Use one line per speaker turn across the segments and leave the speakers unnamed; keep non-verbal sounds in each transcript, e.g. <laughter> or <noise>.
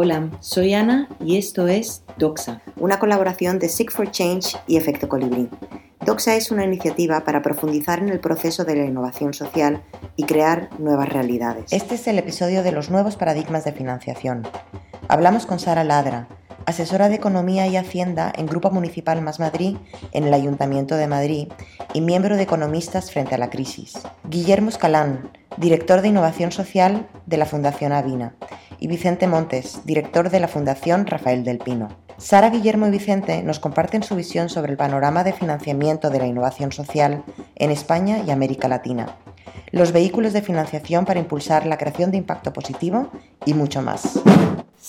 Hola, soy Ana y esto es Doxa,
una colaboración de Seek for Change y Efecto Colibrí. Doxa es una iniciativa para profundizar en el proceso de la innovación social y crear nuevas realidades.
Este es el episodio de los nuevos paradigmas de financiación. Hablamos con Sara Ladra, asesora de Economía y Hacienda en Grupo Municipal Más Madrid en el Ayuntamiento de Madrid y miembro de Economistas frente a la crisis. Guillermo Escalán, director de Innovación Social de la Fundación Avina y Vicente Montes, director de la Fundación Rafael del Pino. Sara, Guillermo y Vicente nos comparten su visión sobre el panorama de financiamiento de la innovación social en España y América Latina, los vehículos de financiación para impulsar la creación de impacto positivo y mucho más.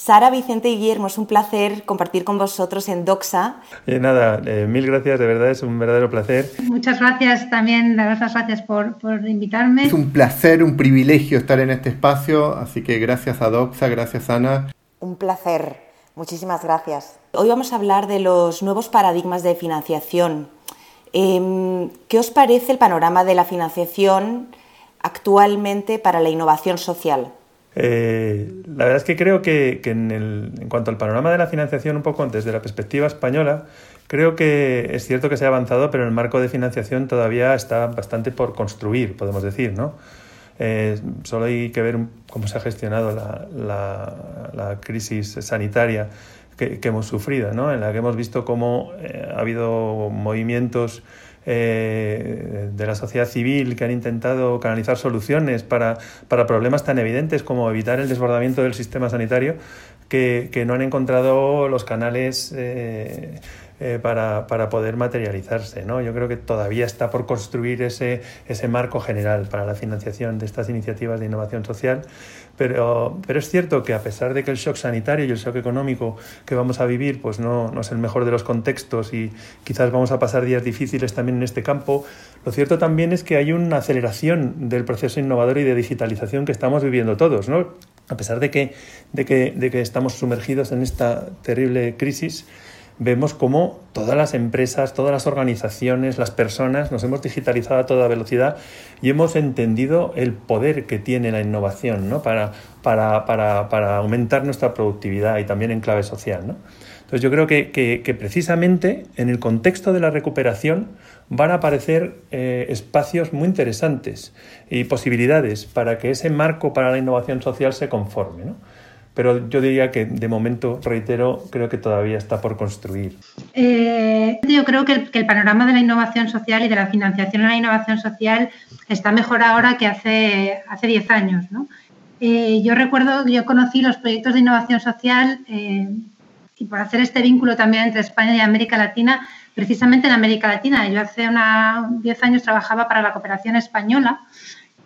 Sara, Vicente y Guillermo, es un placer compartir con vosotros en Doxa.
Eh, nada, eh, mil gracias, de verdad es un verdadero placer.
Muchas gracias también, las gracias por, por, invitarme.
Es un placer, un privilegio estar en este espacio, así que gracias a Doxa, gracias Ana.
Un placer, muchísimas gracias. Hoy vamos a hablar de los nuevos paradigmas de financiación. Em, ¿Qué os parece el panorama de la financiación actualmente para la innovación social?
Eh, la verdad es que creo que, en, cuanto al panorama de la financiación, un poco desde la perspectiva española, creo que es cierto que se ha avanzado, pero el marco de financiación todavía está bastante por construir, podemos decir, ¿no? Eh, solo hay que ver cómo se ha gestionado la, crisis sanitaria que, hemos sufrido, ¿no? en la que hemos visto cómo eh, ha habido movimientos eh, de la sociedad civil que han intentado canalizar soluciones para, para, problemas tan evidentes como evitar el desbordamiento del sistema sanitario que, que no han encontrado los canales eh, eh, para, para, poder materializarse. ¿no? Yo creo que todavía está por construir ese, ese marco general para la financiación de estas iniciativas de innovación social, pero, pero es cierto que a pesar de que el shock sanitario y el shock económico que vamos a vivir pues no, no es el mejor de los contextos y quizás vamos a pasar días difíciles también en este campo, lo cierto también es que hay una aceleración del proceso innovador y de digitalización que estamos viviendo todos. ¿no? A pesar de que, de que, de que estamos sumergidos en esta terrible crisis, vemos cómo todas las empresas, todas las organizaciones, las personas nos hemos digitalizado a toda velocidad y hemos entendido el poder que tiene la innovación ¿no? para, para, para, para, aumentar nuestra productividad y también en clave social. ¿no? Entonces yo creo que, que, precisamente en el contexto de la recuperación van a aparecer eh, espacios muy interesantes y posibilidades para que ese marco para la innovación social se conforme. ¿no? Pero yo diría que de momento, reitero, creo que todavía está por construir.
Eh, yo creo que el, panorama de la innovación social y de la financiación en la innovación social está mejor ahora que hace, hace 10 años. Eh, yo recuerdo, yo conocí los proyectos de innovación social eh, y por hacer este vínculo también entre España y América Latina, precisamente en América Latina. Yo hace una, 10 años trabajaba para la cooperación española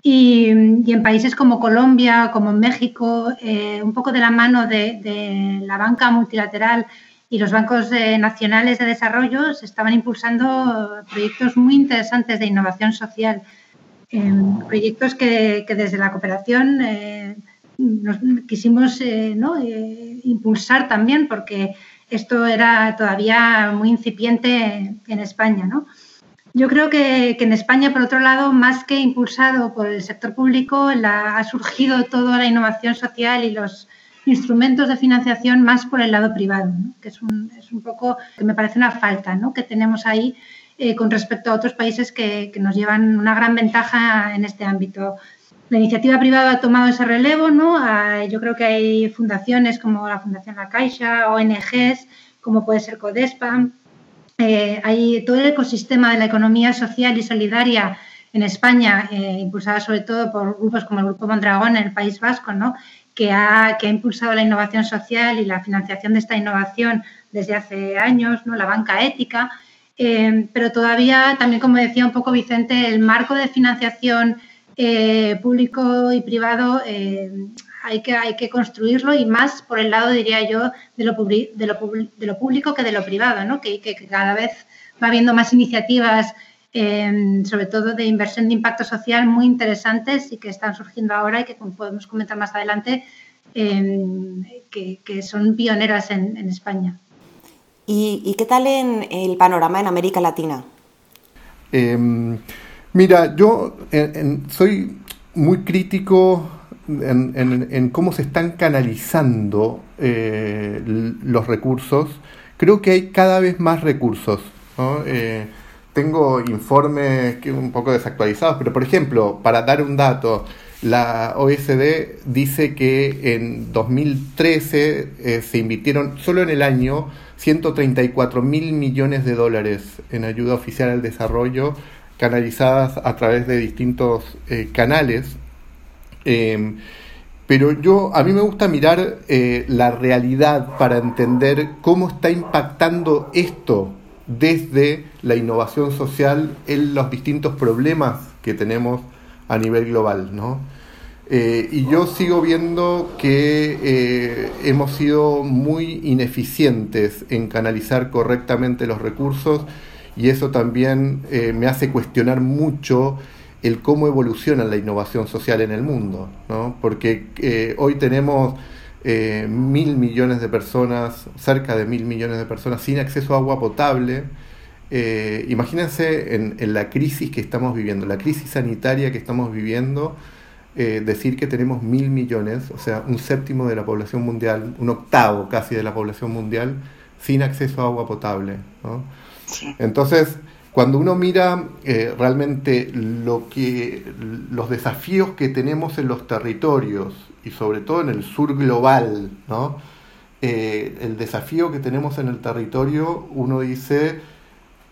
y, en países como Colombia, como México, eh, un poco de la mano de, la banca multilateral y los bancos eh, nacionales de desarrollo se estaban impulsando proyectos muy interesantes de innovación social. Em, proyectos que, desde la cooperación eh, nos quisimos impulsar también porque esto era todavía muy incipiente en España. ¿no? Yo creo que, en España, por otro lado, más que impulsado por el sector público, ha surgido toda la innovación social y los instrumentos de financiación más por el lado privado, que es un, es un, poco que me parece una falta ¿no? que tenemos ahí eh, con respecto a otros países que, nos llevan una gran ventaja en este ámbito. La iniciativa privada ha tomado ese relevo, ¿no? Ah, yo creo que hay fundaciones como la Fundación La Caixa, ONGs, como puede ser CODESPA, eh, hay todo el ecosistema de la economía social y solidaria en España, eh, impulsada sobre todo por grupos como el Grupo Mondragón en el País Vasco, ¿no? que, ha, que ha impulsado la innovación social y la financiación de esta innovación desde hace años, ¿no? la banca ética. Eh, pero todavía, también como decía un poco Vicente, el marco de financiación público y privado hay que, hay que construirlo y más por el lado, diría yo, de lo, de lo, de lo público que de lo privado, ¿no? que, que cada vez va habiendo más iniciativas, em, sobre todo de inversión de impacto social, muy interesantes y que están surgiendo ahora y que como podemos comentar más adelante, em, que, que, son pioneras en, en España.
¿Y, ¿Y, qué tal en el panorama en América Latina?
Em, mira, yo soy muy crítico en, cómo se están canalizando eh, los recursos, creo que hay cada vez más recursos. Eh, tengo informes que un poco desactualizados, pero por ejemplo, para dar un dato, la OSD dice que en 2013 eh, se invirtieron solo en el año 134 mil millones de dólares en ayuda oficial al desarrollo canalizadas a través de distintos eh, canales. Em, pero yo, a mí me gusta mirar eh, la realidad para entender cómo está impactando esto desde la innovación social en los distintos problemas que tenemos a nivel global, ¿no? Eh, y yo sigo viendo que eh, hemos sido muy ineficientes en canalizar correctamente los recursos y eso también me hace cuestionar mucho el cómo evoluciona la innovación social en el mundo, ¿no? porque hoy tenemos mil millones de personas, cerca de mil millones de personas sin acceso a agua potable, imagínense en, en, la crisis que estamos viviendo, la crisis sanitaria que estamos viviendo, eh, decir que tenemos mil millones, o sea, un séptimo de la población mundial, un octavo casi de la población mundial, sin acceso a agua potable. Entonces, cuando uno mira eh, realmente lo que, los desafíos que tenemos en los territorios y sobre todo en el sur global, ¿no? Eh, el desafío que tenemos en el territorio, uno dice,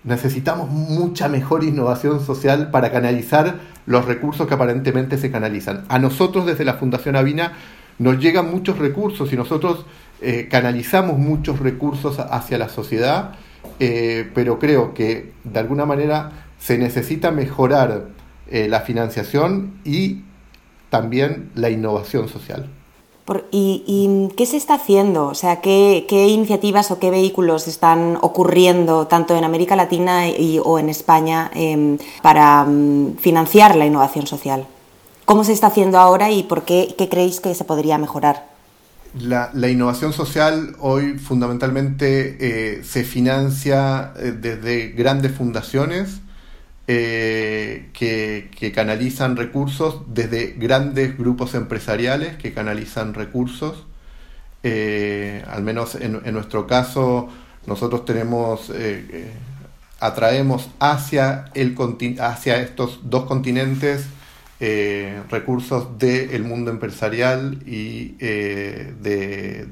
necesitamos mucha mejor innovación social para canalizar los recursos que aparentemente se canalizan. A nosotros desde la Fundación Avina nos llegan muchos recursos y nosotros eh, canalizamos muchos recursos hacia la sociedad, eh, pero creo que de alguna manera se necesita mejorar eh, la financiación y también la innovación social.
y, qué se está haciendo? O sea, ¿qué, iniciativas o qué vehículos están ocurriendo tanto en América Latina o en España em, para mm, financiar la innovación social? ¿Cómo se está haciendo ahora y por qué, creéis que se podría mejorar?
La, innovación social hoy fundamentalmente eh, se financia eh, desde grandes fundaciones eh, que, canalizan recursos desde grandes grupos empresariales que canalizan recursos. Eh, al menos en, nuestro caso, nosotros tenemos, atraemos hacia, el, hacia estos dos continentes recursos del mundo empresarial y de,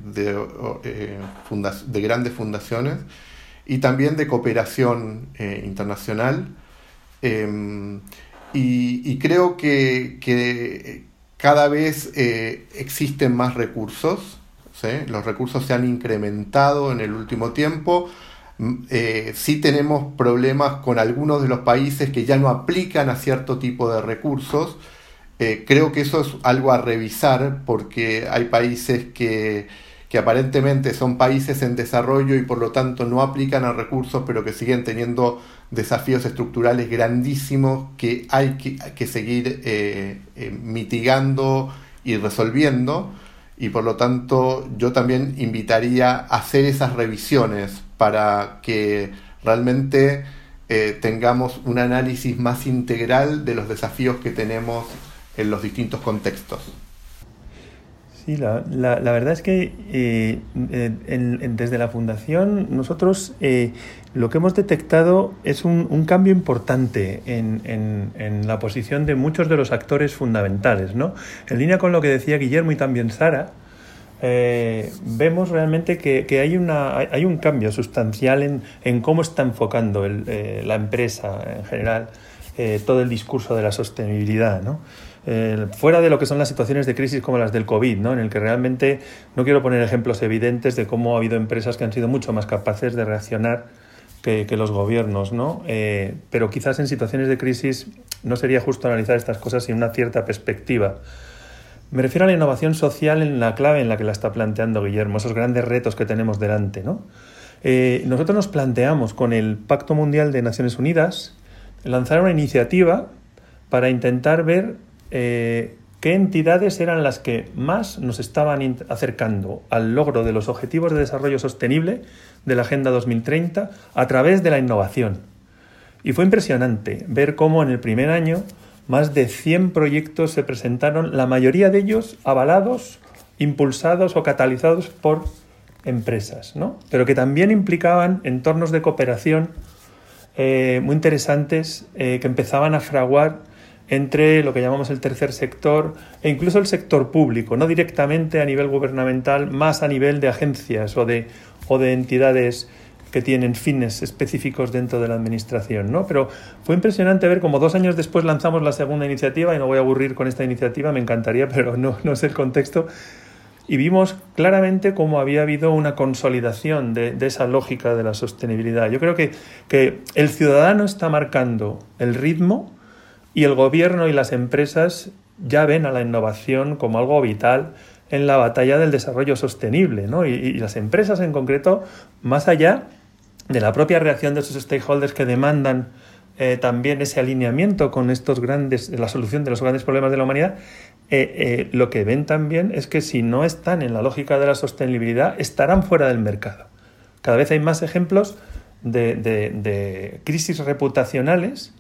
de, grandes fundaciones y también de cooperación internacional. Em, y, creo que, cada vez eh, existen más recursos, los recursos se han incrementado en el último tiempo. Mm, eh, sí tenemos problemas con algunos de los países que ya no aplican a cierto tipo de recursos. Eh, creo que eso es algo a revisar porque hay países que, que aparentemente son países en desarrollo y por lo tanto no aplican a recursos, pero que siguen teniendo desafíos estructurales grandísimos que hay que, seguir eh, eh, mitigando y resolviendo. Y por lo tanto yo también invitaría a hacer esas revisiones para que realmente eh, tengamos un análisis más integral de los desafíos que tenemos en los distintos contextos.
Sí, la, la, verdad es que eh, desde la Fundación nosotros eh, lo que hemos detectado es un, cambio importante en, la posición de muchos de los actores fundamentales. ¿no? En línea con lo que decía Guillermo y también Sara, eh, vemos realmente que, hay, una, hay, un cambio sustancial en, cómo está enfocando la empresa en general todo el discurso de la sostenibilidad. ¿no? Eh, fuera de lo que son las situaciones de crisis como las del COVID, ¿no? en el que realmente no quiero poner ejemplos evidentes de cómo ha habido empresas que han sido mucho más capaces de reaccionar que, los gobiernos, ¿no? Eh, pero quizás en situaciones de crisis no sería justo analizar estas cosas sin una cierta perspectiva. Me refiero a la innovación social en la clave en la que la está planteando Guillermo, esos grandes retos que tenemos delante. ¿no? Eh, nosotros nos planteamos con el Pacto Mundial de Naciones Unidas lanzar una iniciativa para intentar ver eh, qué entidades eran las que más nos estaban acercando al logro de los objetivos de desarrollo sostenible de la Agenda 2030 a través de la innovación. Y fue impresionante ver cómo en el primer año más de 100 proyectos se presentaron, la mayoría de ellos avalados, impulsados o catalizados por empresas, ¿no? pero que también implicaban entornos de cooperación eh, muy interesantes eh, que empezaban a fraguar entre lo que llamamos el tercer sector e incluso el sector público, no directamente a nivel gubernamental, más a nivel de agencias o de, o de entidades que tienen fines específicos dentro de la administración, ¿no? Pero fue impresionante ver cómo dos años después lanzamos la segunda iniciativa, y no voy a aburrir con esta iniciativa, me encantaría, <laughs> pero no, no es el contexto, y vimos claramente cómo había habido una consolidación de, esa lógica de la sostenibilidad. Yo creo que, que el ciudadano está marcando el ritmo y el gobierno y las empresas ya ven a la innovación como algo vital en la batalla del desarrollo sostenible, ¿no? y, las empresas en concreto, más allá de la propia reacción de sus stakeholders que demandan eh, también ese alineamiento con estos grandes, la solución de los grandes problemas de la humanidad, eh, eh, lo que ven también es que si no están en la lógica de la sostenibilidad, estarán fuera del mercado. Cada vez hay más ejemplos de, de crisis reputacionales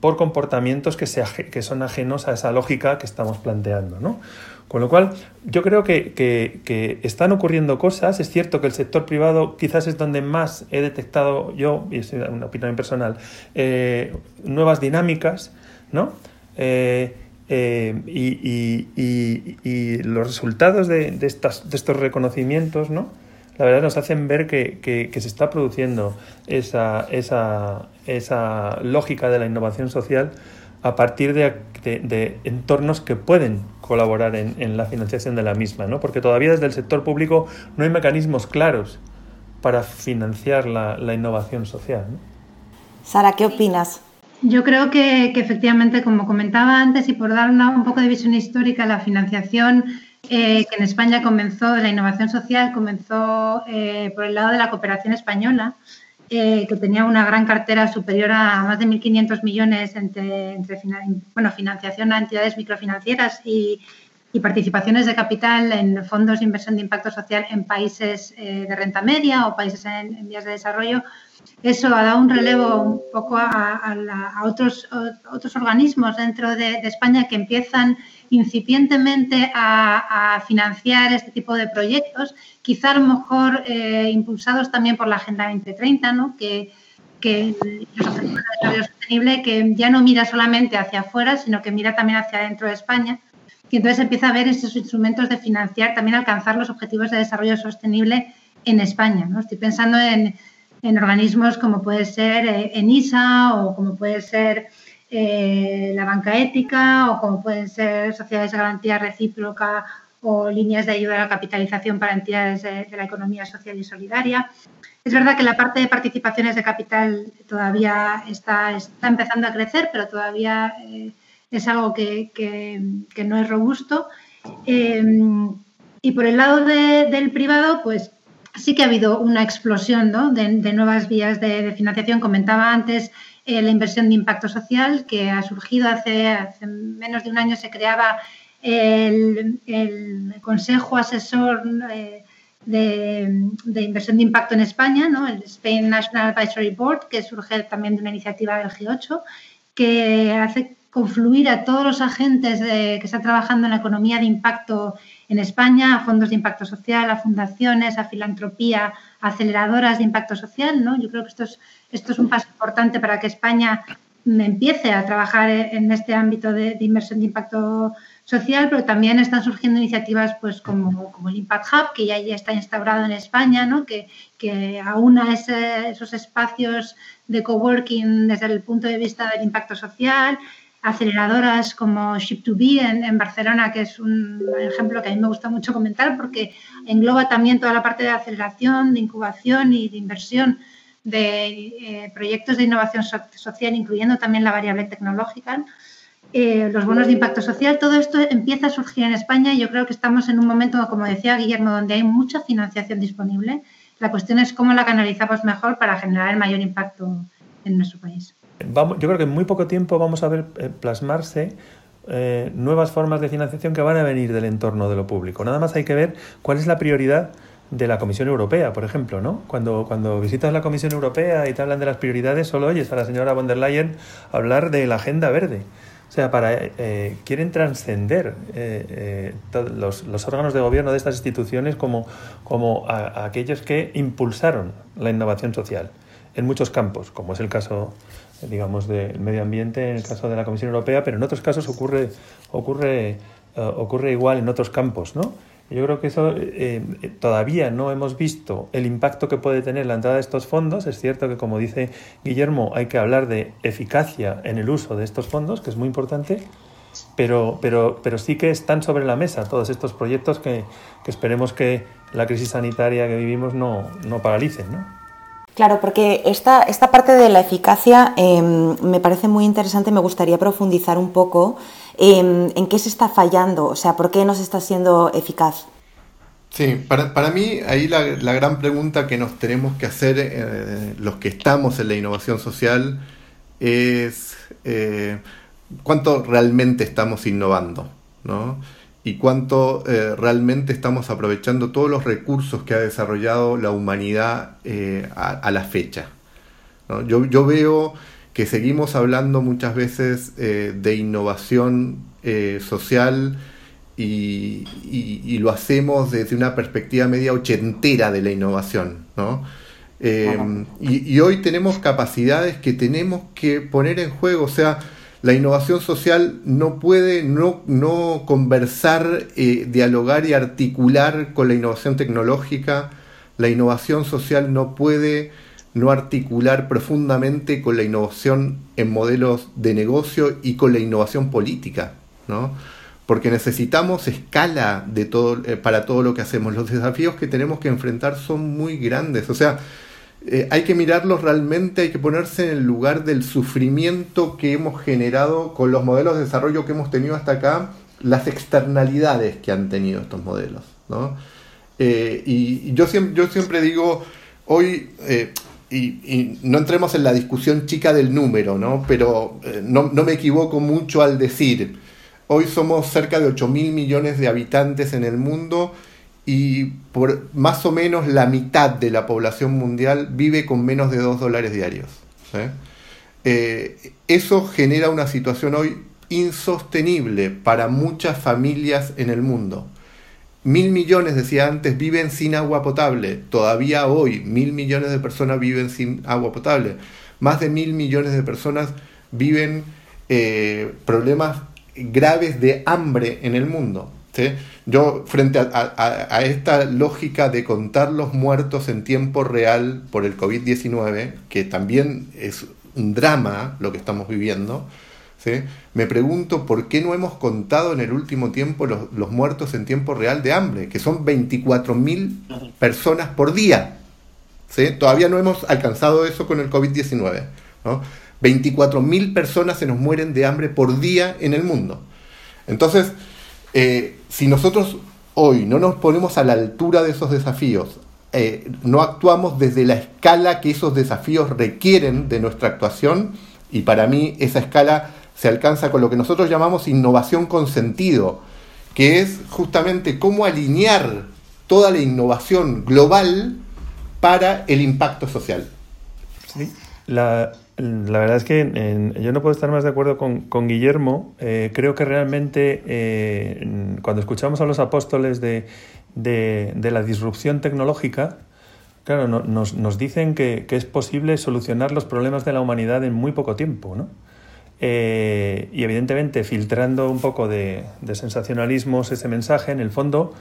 por comportamientos que, se, que son ajenos a esa lógica que estamos planteando. ¿no? Con lo cual, yo creo que, están ocurriendo cosas. Es cierto que el sector privado quizás es donde más he detectado yo, y es una opinión personal, eh, nuevas dinámicas, ¿no? Eh, eh, y, los resultados de, estos reconocimientos, ¿no? la verdad nos hacen ver que, se está produciendo esa, lógica de la innovación social a partir de, entornos que pueden colaborar en, la financiación de la misma, ¿no? porque todavía desde el sector público no hay mecanismos claros para financiar la, innovación social.
Sara, ¿qué opinas?
Yo creo que, efectivamente, como comentaba antes, y por dar un poco de visión histórica, la financiación eh, que en España comenzó, la innovación social comenzó eh, por el lado de la cooperación española, eh, que tenía una gran cartera superior a más de 1.500 millones entre, bueno, financiación a entidades microfinancieras y, participaciones de capital en fondos de inversión de impacto social en países de renta media o países en, vías de desarrollo. Eso ha dado un relevo un poco a, otros, organismos dentro de, España que empiezan incipientemente a, financiar este tipo de proyectos, quizá a lo mejor eh, impulsados también por la Agenda 2030, ¿no? que, desarrollo sostenible que ya no mira solamente hacia afuera, sino que mira también hacia dentro de España. Y entonces empieza a ver esos instrumentos de financiar, también alcanzar los objetivos de desarrollo sostenible en España. ¿no? Estoy pensando en, en organismos como puede ser eh, ENISA o como puede ser eh, la banca ética o como pueden ser sociedades de garantía recíproca o líneas de ayuda a la capitalización para entidades de, la economía social y solidaria. Es verdad que la parte de participaciones de capital todavía está, está empezando a crecer, pero todavía eh, es algo que, que, no es robusto. Eh, y por el lado del privado, pues sí que ha habido una explosión ¿no? de, nuevas vías de, financiación. Comentaba antes eh, la inversión de impacto social, que ha surgido hace, menos de un año, se creaba el, Consejo Asesor eh, de, Inversión de Impacto en España, ¿no? el Spain National Advisory Board, que surge también de una iniciativa del G8, que hace confluir a todos los agentes que están trabajando en la economía de impacto en España, a fondos de impacto social, a fundaciones, a filantropía, a aceleradoras de impacto social. ¿no? Yo creo que esto es esto es un paso importante para que España empiece a trabajar en este ámbito de, inversión de impacto social, pero también están surgiendo iniciativas pues como, el Impact Hub, que ya, está instaurado en España, ¿no? que, que aúna esos espacios de coworking desde el punto de vista del impacto social, aceleradoras como Ship2Be en, en, Barcelona, que es un ejemplo que a mí me gusta mucho comentar porque engloba también toda la parte de aceleración, de incubación y de inversión de eh, proyectos de innovación social, incluyendo también la variable tecnológica, eh, los bonos de impacto social, todo esto empieza a surgir en España y yo creo que estamos en un momento, como decía Guillermo, donde hay mucha financiación disponible. La cuestión es cómo la canalizamos mejor para generar el mayor impacto en nuestro país.
Vamos, yo creo que en muy poco tiempo vamos a ver eh, plasmarse nuevas formas de financiación que van a venir del entorno de lo público. Nada más hay que ver cuál es la prioridad de la Comisión Europea, por ejemplo, ¿no? Cuando, cuando visitas la Comisión Europea y te hablan de las prioridades, solo oyes a la señora von der Leyen hablar de la agenda verde. O sea, para, eh, quieren trascender eh, eh, los, los, órganos de gobierno de estas instituciones como, como a aquellos que impulsaron la innovación social en muchos campos, como es el caso, digamos, del medio ambiente, en el caso de la Comisión Europea, pero en otros casos ocurre, ocurre, uh, ocurre igual en otros campos, ¿no? Yo creo que eso eh, todavía no hemos visto el impacto que puede tener la entrada de estos fondos. Es cierto que, como dice Guillermo, hay que hablar de eficacia en el uso de estos fondos, que es muy importante, pero, pero, pero sí que están sobre la mesa todos estos proyectos que, que esperemos que la crisis sanitaria que vivimos no, no paralicen. ¿no?
Claro, porque esta, esta parte de la eficacia eh, me parece muy interesante, me gustaría profundizar un poco eh, en qué se está fallando, o sea, por qué no se está siendo eficaz.
Sí, para, para mí ahí la, la, gran pregunta que nos tenemos que hacer eh, los que estamos en la innovación social es eh, cuánto realmente estamos innovando, ¿no? Y cuánto eh, realmente estamos aprovechando todos los recursos que ha desarrollado la humanidad eh, a, a, la fecha. ¿no? Yo, yo, veo que seguimos hablando muchas veces eh, de innovación social y, y, y, lo hacemos desde una perspectiva media ochentera de la innovación. ¿no? Y, y, hoy tenemos capacidades que tenemos que poner en juego, o sea, la innovación social no puede no, no conversar, eh, dialogar y articular con la innovación tecnológica. La innovación social no puede no articular profundamente con la innovación en modelos de negocio y con la innovación política, ¿no? Porque necesitamos escala de todo, eh, para todo lo que hacemos. Los desafíos que tenemos que enfrentar son muy grandes. O sea, eh, hay que mirarlos realmente, hay que ponerse en el lugar del sufrimiento que hemos generado con los modelos de desarrollo que hemos tenido hasta acá, las externalidades que han tenido estos modelos. ¿no? Eh, y, yo, siempre, digo, hoy, eh, y, no entremos en la discusión chica del número, ¿no? pero no, no me equivoco mucho al decir, hoy somos cerca de 8 mil millones de habitantes en el mundo, y por más o menos la mitad de la población mundial vive con menos de 2 dólares diarios. ¿eh? Eso genera una situación hoy insostenible para muchas familias en el mundo. Mil millones, decía antes, viven sin agua potable. Todavía hoy, mil millones de personas viven sin agua potable. Más de mil millones de personas viven eh, problemas graves de hambre en el mundo. Yo, frente a, esta lógica de contar los muertos en tiempo real por el COVID-19, que también es un drama lo que estamos viviendo, me pregunto por qué no hemos contado en el último tiempo los, muertos en tiempo real de hambre, que son 24.000 personas por día. Todavía no hemos alcanzado eso con el COVID-19. ¿no? 24.000 personas se nos mueren de hambre por día en el mundo. Entonces, eh, si nosotros hoy no nos ponemos a la altura de esos desafíos, eh, no actuamos desde la escala que esos desafíos requieren de nuestra actuación, y para mí esa escala se alcanza con lo que nosotros llamamos innovación con sentido, que es justamente cómo alinear toda la innovación global para el impacto social.
Sí. La, la verdad es que yo no puedo estar más de acuerdo con, Guillermo. Eh, creo que realmente eh, cuando escuchamos a los apóstoles de, de, la disrupción tecnológica, claro, no, nos, nos, dicen que, que, es posible solucionar los problemas de la humanidad en muy poco tiempo, ¿no? Eh, y evidentemente filtrando un poco de, de sensacionalismos ese mensaje, en el fondo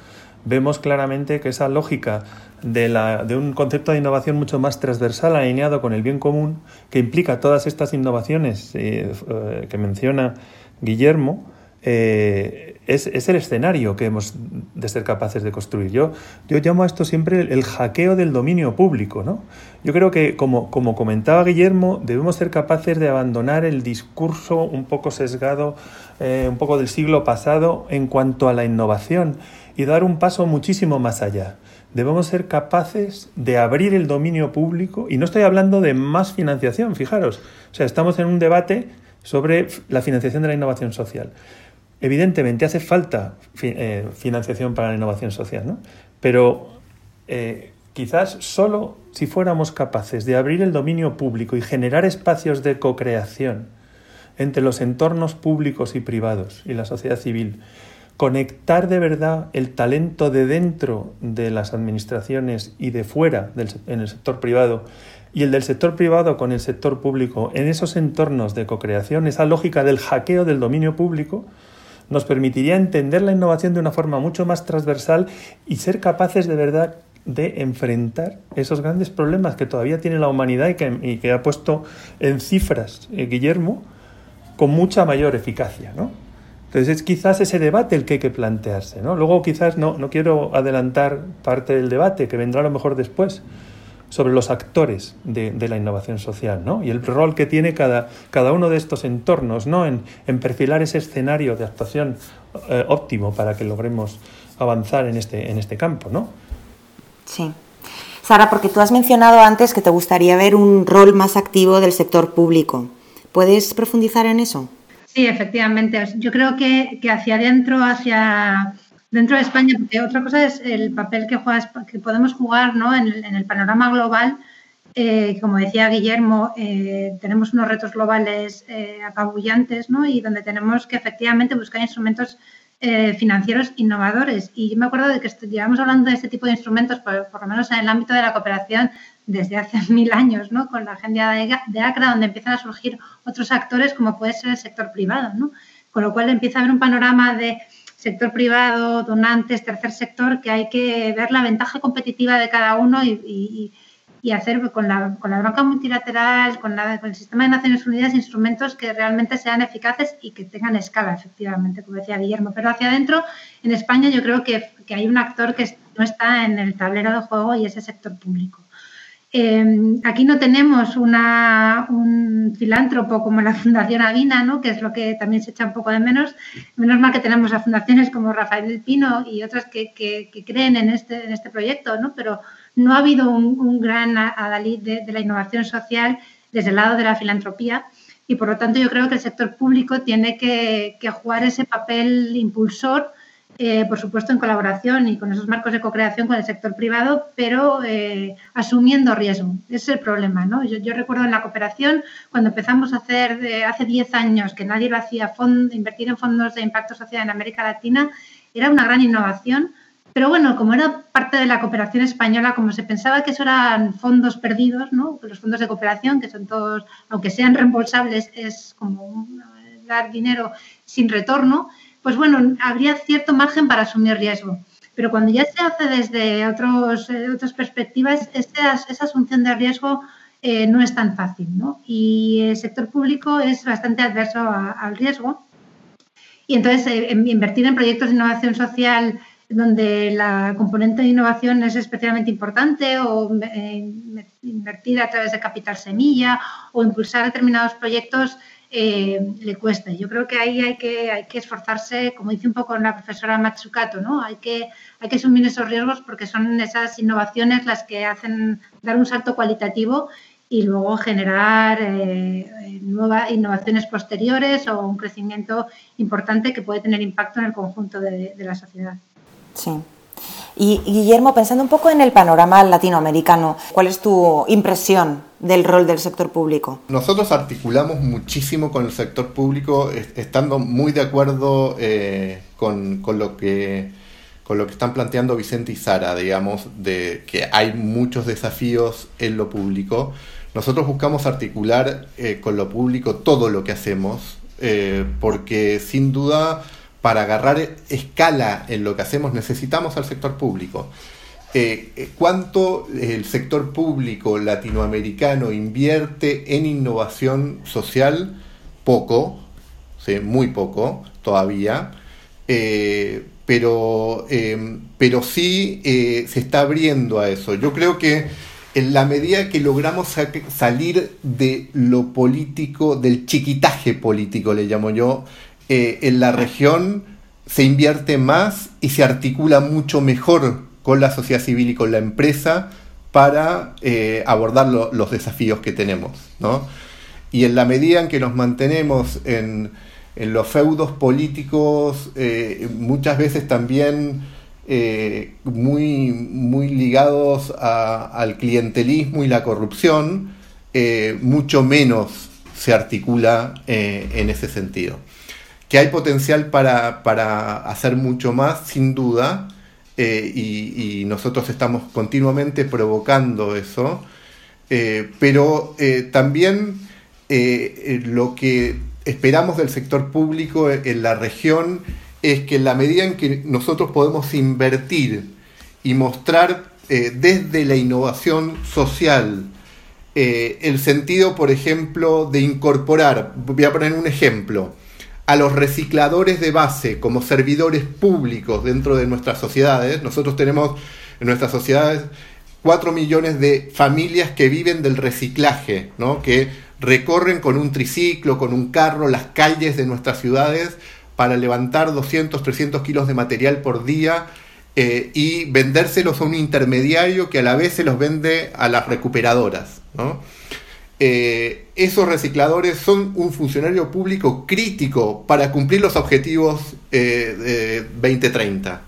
vemos claramente que esa lógica de, la, de, un concepto de innovación mucho más transversal, alineado con el bien común, que implica todas estas innovaciones eh, eh, que menciona Guillermo, eh, es, es, el escenario que hemos de ser capaces de construir. Yo, yo llamo a esto siempre el, hackeo del dominio público. ¿no? Yo creo que, como, como comentaba Guillermo, debemos ser capaces de abandonar el discurso un poco sesgado, un poco del siglo pasado en cuanto a la innovación y dar un paso muchísimo más allá. Debemos ser capaces de abrir el dominio público y no estoy hablando de más financiación, fijaros. O sea, estamos en un debate sobre la financiación de la innovación social. Evidentemente hace falta eh, financiación para la innovación social, ¿no? Pero eh, quizás solo si fuéramos capaces de abrir el dominio público y generar espacios de co-creación entre los entornos públicos y privados y la sociedad civil, conectar de verdad el talento de dentro de las administraciones y de fuera del, en el sector privado y el del sector privado con el sector público en esos entornos de co-creación, esa lógica del hackeo del dominio público, nos permitiría entender la innovación de una forma mucho más transversal y ser capaces de verdad de enfrentar esos grandes problemas que todavía tiene la humanidad y que, ha puesto en cifras eh, Guillermo con mucha mayor eficacia. ¿no? Entonces es quizás ese debate el que hay que plantearse. ¿no? Luego quizás no, no quiero adelantar parte del debate que vendrá a lo mejor después, sobre los actores de, la innovación social ¿no? y el rol que tiene cada, cada uno de estos entornos ¿no? en, perfilar ese escenario de actuación eh, óptimo para que logremos avanzar en este, en este campo. ¿no?
Sí. Sara, porque tú has mencionado antes que te gustaría ver un rol más activo del sector público. ¿Puedes profundizar en eso?
Sí, efectivamente. Yo creo que, que hacia adentro, hacia dentro de España, porque otra cosa es el papel que, juega, que podemos jugar ¿no? en, el, panorama global. Eh, como decía Guillermo, eh, tenemos unos retos globales eh, apabullantes ¿no? y donde tenemos que efectivamente buscar instrumentos financieros innovadores. Y yo me acuerdo de que llevamos hablando de este tipo de instrumentos, por, lo menos en el ámbito de la cooperación, desde hace <laughs> mil años, ¿no? con la agenda de, ACRA, donde empiezan a surgir otros actores como puede ser el sector privado. ¿no? Con lo cual empieza a haber un panorama de sector privado, donantes, tercer sector, que hay que ver la ventaja competitiva de cada uno y, hacer con la, con la banca multilateral, con, la, con el sistema de Naciones Unidas, instrumentos que realmente sean eficaces y que tengan escala, efectivamente, como decía Guillermo. Pero hacia adentro, en España, yo creo que hay un actor que no está en el tablero de juego y es el sector público. Em, aquí no tenemos un filántropo como la Fundación Avina, ¿no? que es lo que también se echa un poco de menos. Menos mal que tenemos a fundaciones como Rafael del Pino y otras que, creen en este, en este proyecto, ¿no? pero no ha habido un, gran adalid de, la innovación social desde el lado de la filantropía y por lo tanto yo creo que el sector público tiene que jugar ese papel impulsor eh, por supuesto en colaboración y con esos marcos de co-creación con el sector privado, pero eh, asumiendo riesgo. Ese es el problema. ¿no? Yo, recuerdo en la cooperación, cuando empezamos a hacer eh, hace 10 años que nadie lo hacía, invertir en fondos de impacto social en América Latina, era una gran innovación. Pero bueno, como era parte de la cooperación española, como se pensaba que eso eran fondos perdidos, ¿no? los fondos de cooperación, que son todos, aunque sean reembolsables, es como dar dinero sin retorno, pues bueno, habría cierto margen para asumir riesgo. Pero cuando ya se hace desde otros, eh, otras perspectivas, esa, esa asunción de riesgo eh, no es tan fácil. ¿no? Y el sector público es bastante adverso al riesgo. Y entonces, eh, invertir en proyectos de innovación social donde la componente de innovación es especialmente importante o invertir a través de capital semilla o impulsar determinados proyectos eh, le cuesta. Yo creo que ahí hay que, hay que esforzarse, como dice un poco la profesora Matsukato, ¿no? Hay que, hay que asumir esos riesgos porque son esas innovaciones las que hacen dar un salto cualitativo y luego generar eh, nuevas innovaciones posteriores o un crecimiento importante que puede tener impacto en el conjunto de, de la sociedad.
Sí. Y Guillermo, pensando un poco en el panorama latinoamericano, ¿cuál es tu impresión del rol del sector público?
Nosotros articulamos muchísimo con el sector público, estando muy de acuerdo eh, con, lo que con lo que están planteando Vicente y Sara, digamos, de que hay muchos desafíos en lo público. Nosotros buscamos articular eh, con lo público todo lo que hacemos, eh, porque sin duda para agarrar escala en lo que hacemos necesitamos al sector público. Eh, eh, ¿Cuánto el sector público latinoamericano invierte en innovación social? Poco, muy poco todavía, eh, pero, pero sí se está abriendo a eso. Yo creo que en la medida que logramos salir de lo político, del chiquitaje político, le llamo yo, eh, en la región se invierte más y se articula mucho mejor con la sociedad civil y con la empresa para eh, abordar los desafíos que tenemos. Y en la medida en que nos mantenemos en, los feudos políticos, eh, muchas veces también muy, muy ligados al clientelismo y la corrupción, mucho menos se articula en ese sentido. Que hay potencial para, hacer mucho más, sin duda, eh, y, nosotros estamos continuamente provocando eso, pero también lo que esperamos del sector público en la región es que en la medida en que nosotros podemos invertir y mostrar desde la innovación social, eh, el sentido, por ejemplo, de incorporar, voy a poner un ejemplo, a los recicladores de base como servidores públicos dentro de nuestras sociedades. Nosotros tenemos en nuestras sociedades 4 millones de familias que viven del reciclaje, ¿no? que recorren con un triciclo, con un carro, las calles de nuestras ciudades para levantar 200, 300 kilos de material por día eh, y vendérselos a un intermediario que a la vez se los vende a las recuperadoras. Eh, esos recicladores son un funcionario público crítico para cumplir los objetivos eh, de 2030.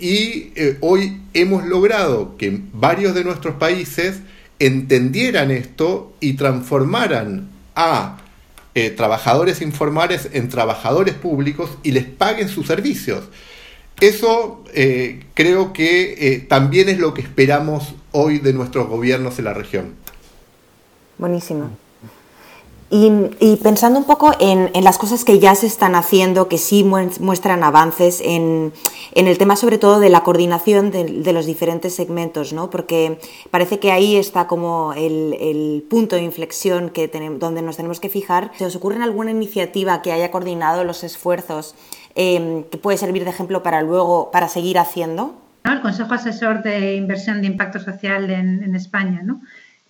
y hoy hemos logrado que varios de nuestros países entendieran esto y transformaran a trabajadores informales en trabajadores públicos y les paguen sus servicios. Eso eh, creo que eh, también es lo que esperamos hoy de nuestros gobiernos en la región.
Buenísimo. Y, pensando un poco en, las cosas que ya se están haciendo, que sí muestran avances en, el tema sobre todo de la coordinación de, los diferentes segmentos, ¿no? porque parece que ahí está como el, punto de inflexión que donde nos tenemos que fijar. ¿Se os ocurre alguna iniciativa que haya coordinado los esfuerzos Em, que puede servir de ejemplo para luego, para seguir haciendo?
El Consejo Asesor de Inversión de Impacto Social en, España, ¿no?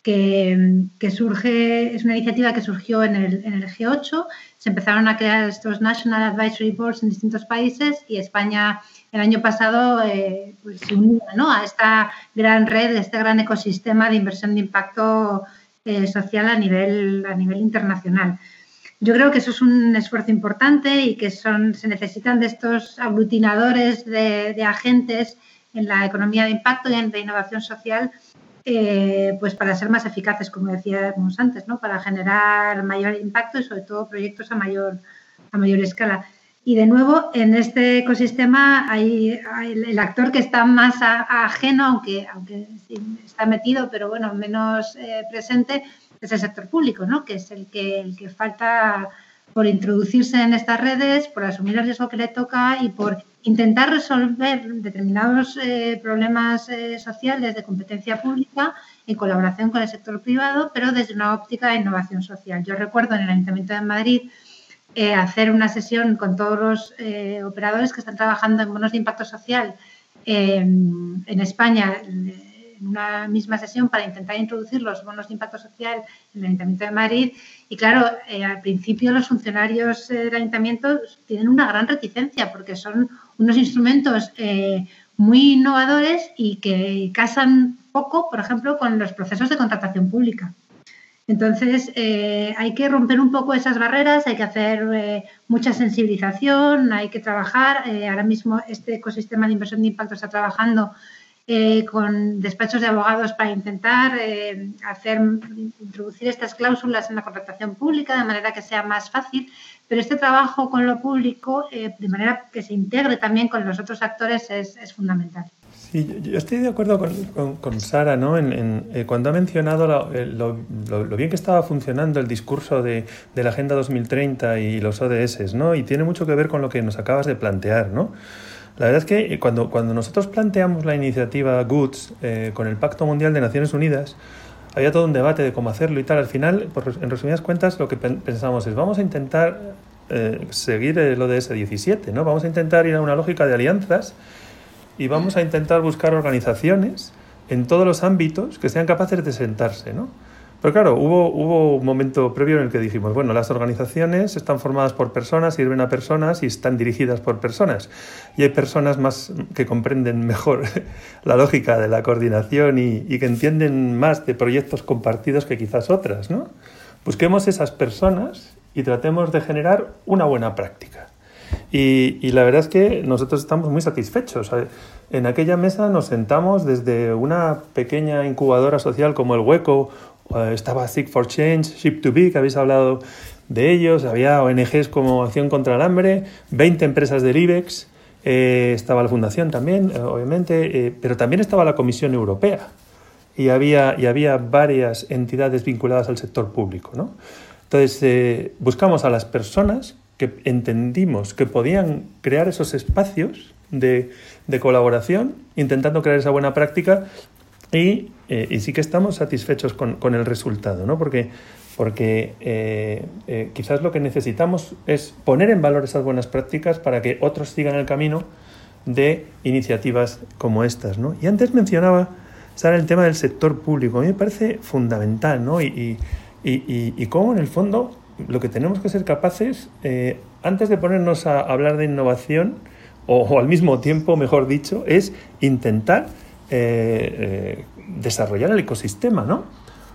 Que, surge, es una iniciativa que surgió en el, en el, G8, se empezaron a crear estos National Advisory Boards en distintos países y España el año pasado eh, pues, se unió a esta gran red, este gran ecosistema de inversión de impacto eh, social a nivel, a nivel internacional. Yo creo que eso es un esfuerzo importante y que son, se necesitan de estos aglutinadores de, agentes en la economía de impacto y en la innovación social, eh, pues para ser más eficaces, como decíamos antes, ¿no? para generar mayor impacto y sobre todo proyectos a mayor, a mayor escala. Y de nuevo, en este ecosistema hay, el actor que está más ajeno, aunque, aunque está metido, pero bueno, menos eh, presente, es el sector público, ¿no? que es el que, el que falta por introducirse en estas redes, por asumir el riesgo que le toca y por intentar resolver determinados eh, problemas eh, sociales de competencia pública en colaboración con el sector privado, pero desde una óptica de innovación social. Yo recuerdo en el Ayuntamiento de Madrid eh, hacer una sesión con todos los operadores que están trabajando en bonos de impacto social en España en una misma sesión para intentar introducir los bonos de impacto social en el Ayuntamiento de Madrid. Y claro, eh, al principio los funcionarios eh, del Ayuntamiento tienen una gran reticencia porque son unos instrumentos eh, muy innovadores y que casan poco, por ejemplo, con los procesos de contratación pública. Entonces, hay que romper un poco esas barreras, hay que hacer mucha sensibilización, hay que trabajar. ahora mismo este ecosistema de inversión de impacto está trabajando eh, con despachos de abogados para intentar eh, hacer introducir estas cláusulas en la contratación pública de manera que sea más fácil, pero este trabajo con lo público, eh, de manera que se integre también con los otros actores, es, fundamental.
Sí, yo estoy de acuerdo con, con, Sara, ¿no? En, cuando ha mencionado lo, lo, bien que estaba funcionando el discurso de, de, la Agenda 2030 y los ODS, ¿no? Y tiene mucho que ver con lo que nos acabas de plantear, ¿no? La verdad es que eh, cuando, cuando nosotros planteamos la iniciativa Goods eh, con el Pacto Mundial de Naciones Unidas, había todo un debate de cómo hacerlo y tal. Al final, en resumidas cuentas, lo que pensamos es, vamos a intentar eh, seguir el ODS 17, ¿no? Vamos a intentar ir a una lógica de alianzas y vamos a intentar buscar organizaciones en todos los ámbitos que sean capaces de sentarse, ¿no? Pero claro, hubo, hubo un momento previo en el que dijimos, bueno, las organizaciones están formadas por personas, sirven a personas y están dirigidas por personas. Y hay personas más que comprenden mejor <laughs> la lógica de la coordinación y, que entienden más de proyectos compartidos que quizás otras, ¿no? Busquemos esas personas y tratemos de generar una buena práctica. Y, y, la verdad es que nosotros estamos muy satisfechos. En aquella mesa nos sentamos desde una pequeña incubadora social como el Hueco estaba Sick for Change, Ship to Be, que habéis hablado de ellos, había ONGs como Acción contra el Hambre, 20 empresas del IBEX, eh, estaba la Fundación también, obviamente, pero también estaba la Comisión Europea y había, y había varias entidades vinculadas al sector público. ¿no? Entonces, buscamos a las personas que entendimos que podían crear esos espacios de, colaboración, intentando crear esa buena práctica y, eh, sí que estamos satisfechos con, el resultado, ¿no? porque, porque eh, eh, quizás lo que necesitamos es poner en valor esas buenas prácticas para que otros sigan el camino de iniciativas como estas. ¿no? Y antes mencionaba, Sara, el tema del sector público. A mí me parece fundamental, ¿no? Y, y, y cómo en el fondo lo que tenemos que ser capaces, eh, antes de ponernos a hablar de innovación, o, al mismo tiempo, mejor dicho, es intentar eh, eh, desarrollar el ecosistema, ¿no?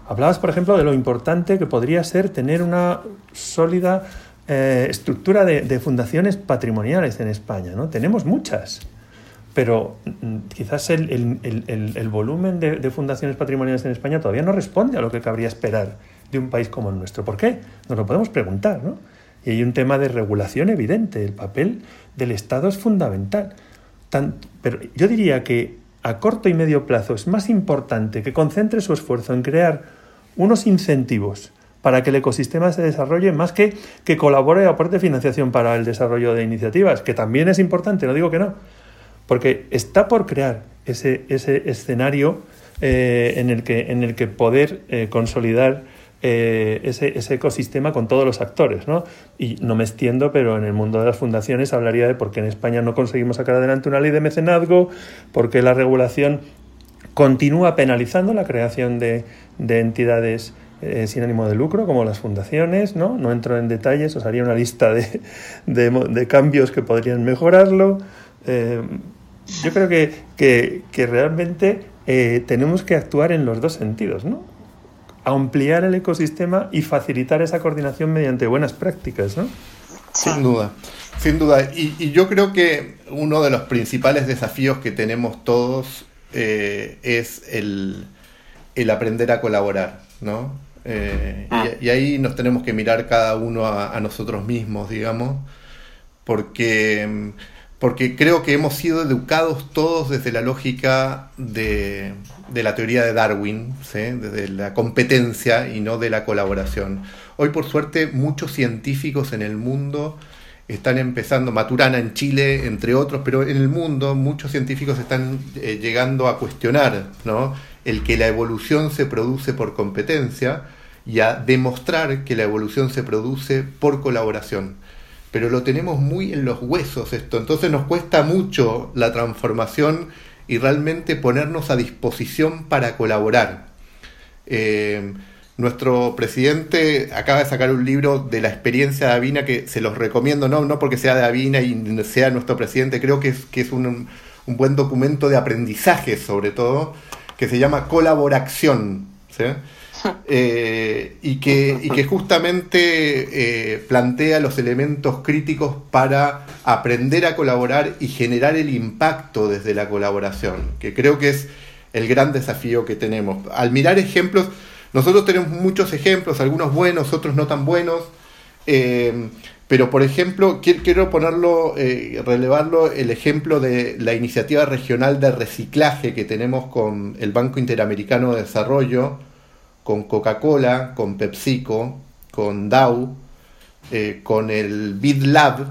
Hablabas, por ejemplo, de lo importante que podría ser tener una sólida estructura de, fundaciones patrimoniales en España, ¿no? Tenemos muchas, pero mm, quizás el, volumen de, de fundaciones patrimoniales en España todavía no responde a lo que cabría esperar de un país como el nuestro. ¿Por qué? Nos lo podemos preguntar, ¿no? Y hay un tema de regulación evidente. El papel del Estado es fundamental. pero yo diría que a corto y medio plazo es más importante que concentre su esfuerzo en crear unos incentivos para que el ecosistema se desarrolle más que que colabore y aporte financiación para el desarrollo de iniciativas, que también es importante, no digo que no, porque está por crear ese, ese escenario eh, en, el que, en el que poder eh, consolidar eh, ese, ese, ecosistema con todos los actores. ¿no? Y no me extiendo, pero en el mundo de las fundaciones hablaría de por qué en España no conseguimos sacar adelante una ley de mecenazgo, por qué la regulación continúa penalizando la creación de, de entidades eh, sin ánimo de lucro, como las fundaciones, ¿no? No entro en detalles, os haría una lista de, cambios que podrían mejorarlo. Eh, yo creo que realmente tenemos que actuar en los dos sentidos, ¿no? Ampliar el ecosistema y facilitar esa coordinación mediante buenas prácticas, ¿no?
Sin duda, sin duda. Y, yo creo que uno de los principales desafíos que tenemos todos eh, es el, aprender a colaborar, ¿no? Eh, ah. y, ahí nos tenemos que mirar cada uno a nosotros mismos, digamos, porque porque creo que hemos sido educados todos desde la lógica de, la teoría de Darwin, desde la competencia y no de la colaboración. Hoy, por suerte, muchos científicos en el mundo están empezando, Maturana en Chile, entre otros, pero en el mundo muchos científicos están eh, llegando a cuestionar el que la evolución se produce por competencia y a demostrar que la evolución se produce por colaboración pero lo tenemos muy en los huesos esto, entonces nos cuesta mucho la transformación y realmente ponernos a disposición para colaborar. Eh, nuestro presidente acaba de sacar un libro de la experiencia de Avina que se los recomiendo, no, no porque sea de Avina y sea nuestro presidente, creo que es, que es un, un buen documento de aprendizaje sobre todo, que se llama Colaboración. ¿sí? Eh, y, que, justamente eh, plantea los elementos críticos para aprender a colaborar y generar el impacto desde la colaboración, que creo que es el gran desafío que tenemos. Al mirar ejemplos, nosotros tenemos muchos ejemplos, algunos buenos, otros no tan buenos, eh, pero por ejemplo, quiero ponerlo, relevarlo, el ejemplo de la iniciativa regional de reciclaje que tenemos con el Banco Interamericano de Desarrollo, con Coca-Cola, con PepsiCo, con Dow, eh, con el BidLab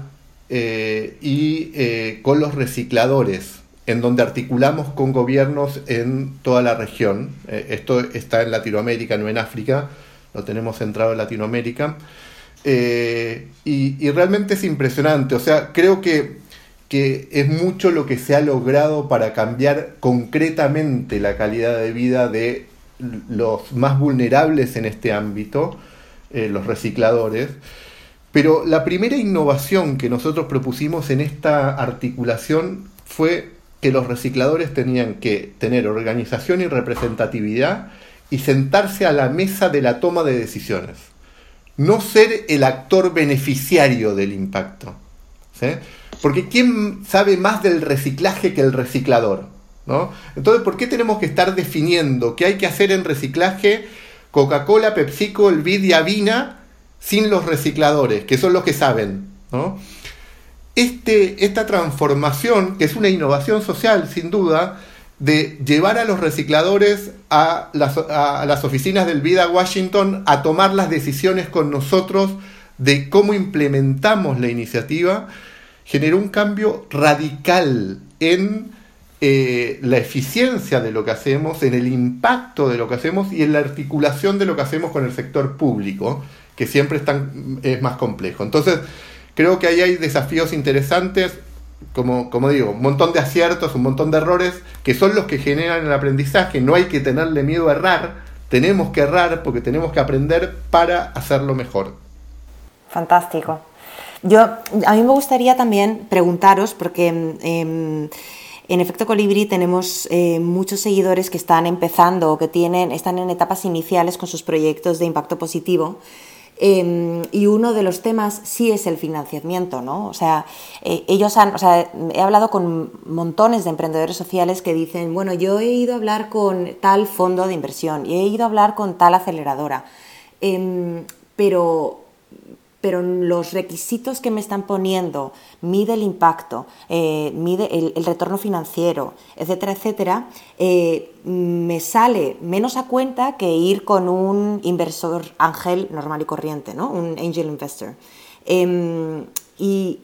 eh, y eh, con los recicladores, en donde articulamos con gobiernos en toda la región. esto está en Latinoamérica, no en África, lo tenemos centrado en Latinoamérica. Y, realmente es impresionante, o sea, creo que, que es mucho lo que se ha logrado para cambiar concretamente la calidad de vida de los más vulnerables en este ámbito, eh, los recicladores. Pero la primera innovación que nosotros propusimos en esta articulación fue que los recicladores tenían que tener organización y representatividad y sentarse a la mesa de la toma de decisiones. No ser el actor beneficiario del impacto. Porque ¿quién sabe más del reciclaje que el reciclador? Entonces, ¿por qué tenemos que estar definiendo qué hay que hacer en reciclaje Coca-Cola, PepsiCo, el Vid y Avina sin los recicladores, que son los que saben. Este, esta transformación, que es una innovación social sin duda, de llevar a los recicladores a las, a las oficinas del Vida Washington a tomar las decisiones con nosotros de cómo implementamos la iniciativa, generó un cambio radical en eh, la eficiencia de lo que hacemos, en el impacto de lo que hacemos y en la articulación de lo que hacemos con el sector público, que siempre es, más complejo. Entonces, creo que ahí hay desafíos interesantes, como, como digo, un montón de aciertos, un montón de errores, que son los que generan el aprendizaje. No hay que tenerle miedo a errar, tenemos que errar porque tenemos que aprender para hacerlo mejor.
Fantástico. Yo, a mí me gustaría también preguntaros, porque em, en Efecto Colibrí tenemos eh, muchos seguidores que están empezando o que tienen, están en etapas iniciales con sus proyectos de impacto positivo. Em, y uno de los temas sí es el financiamiento, ¿no? O sea, eh, ellos han, o sea, he hablado con montones de emprendedores sociales que dicen, bueno, yo he ido a hablar con tal fondo de inversión y he ido a hablar con tal aceleradora, em, pero pero los requisitos que me están poniendo, mide el impacto, eh, mide el, retorno financiero, etcétera, etcétera, eh, me sale menos a cuenta que ir con un inversor ángel normal y corriente, ¿no? un angel investor. Em, y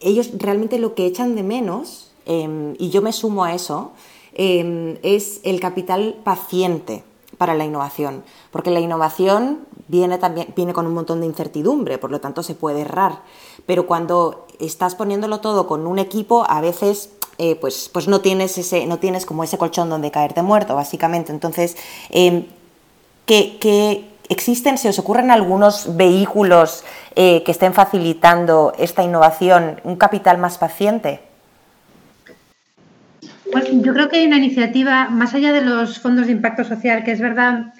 ellos realmente lo que echan de menos, em, y yo me sumo a eso, em, es el capital paciente para la innovación, porque la innovación viene también viene con un montón de incertidumbre, por lo tanto se puede errar. Pero cuando estás poniéndolo todo con un equipo, a veces eh, pues, pues no tienes ese, no tienes como ese colchón donde caerte muerto, básicamente. Entonces, ¿qué, existen, se os ocurren algunos vehículos eh, que estén facilitando esta innovación, un capital más paciente?
Pues yo creo que hay una iniciativa, más allá de los fondos de impacto social, que es verdad,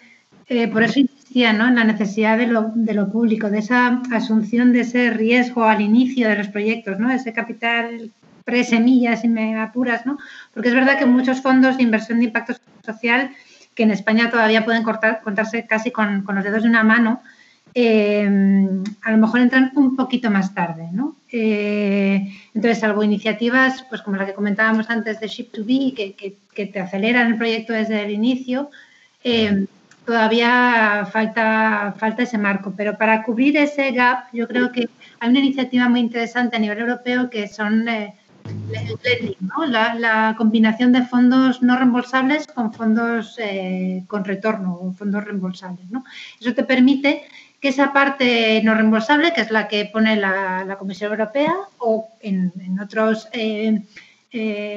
por eso ¿no? en la necesidad de lo, de lo, público, de esa asunción de ese riesgo al inicio de los proyectos, ¿no? ese capital pre-semillas, y me ¿no? porque es verdad que muchos fondos de inversión de impacto social que en España todavía pueden contarse casi con, los dedos de una mano, eh, a lo mejor entran un poquito más tarde. ¿no? Eh, entonces, salvo iniciativas pues como la que comentábamos antes de Ship2B, que, que, que te aceleran el proyecto desde el inicio, eh, todavía falta, falta ese marco, pero para cubrir ese gap yo creo que hay una iniciativa muy interesante a nivel europeo que son eh, la, combinación de fondos no reembolsables con fondos eh, con retorno o fondos reembolsables. ¿no? Eso te permite que esa parte no reembolsable, que es la que pone la, Comisión Europea o en, otros eh,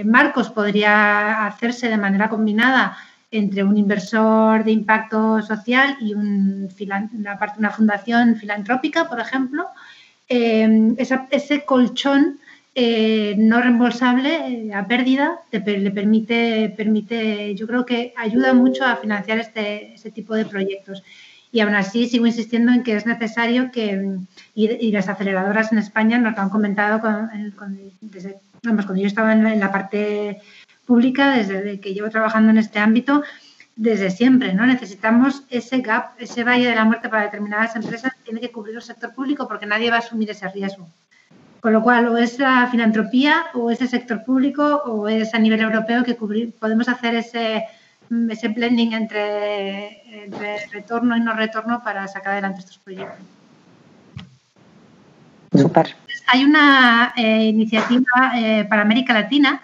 marcos podría hacerse de manera combinada entre un inversor de impacto social y un, una, fundación filantrópica, por ejemplo, eh, ese colchón eh, no reembolsable eh, a pérdida le permite, permite, yo creo que ayuda mucho a financiar este, este, tipo de proyectos. Y aún así sigo insistiendo en que es necesario que, y, las aceleradoras en España nos lo han comentado desde, vamos, cuando yo estaba en la parte pública desde que llevo trabajando en este ámbito desde siempre, ¿no? Necesitamos ese gap, ese valle de la muerte para determinadas empresas, tiene que cubrir el sector público porque nadie va a asumir ese riesgo. Con lo cual, o es la filantropía, o es el sector público, o es a nivel europeo que cubrir, podemos hacer ese, ese blending entre, entre retorno y no retorno para sacar adelante estos proyectos.
Super.
Hay una eh, iniciativa eh, para América Latina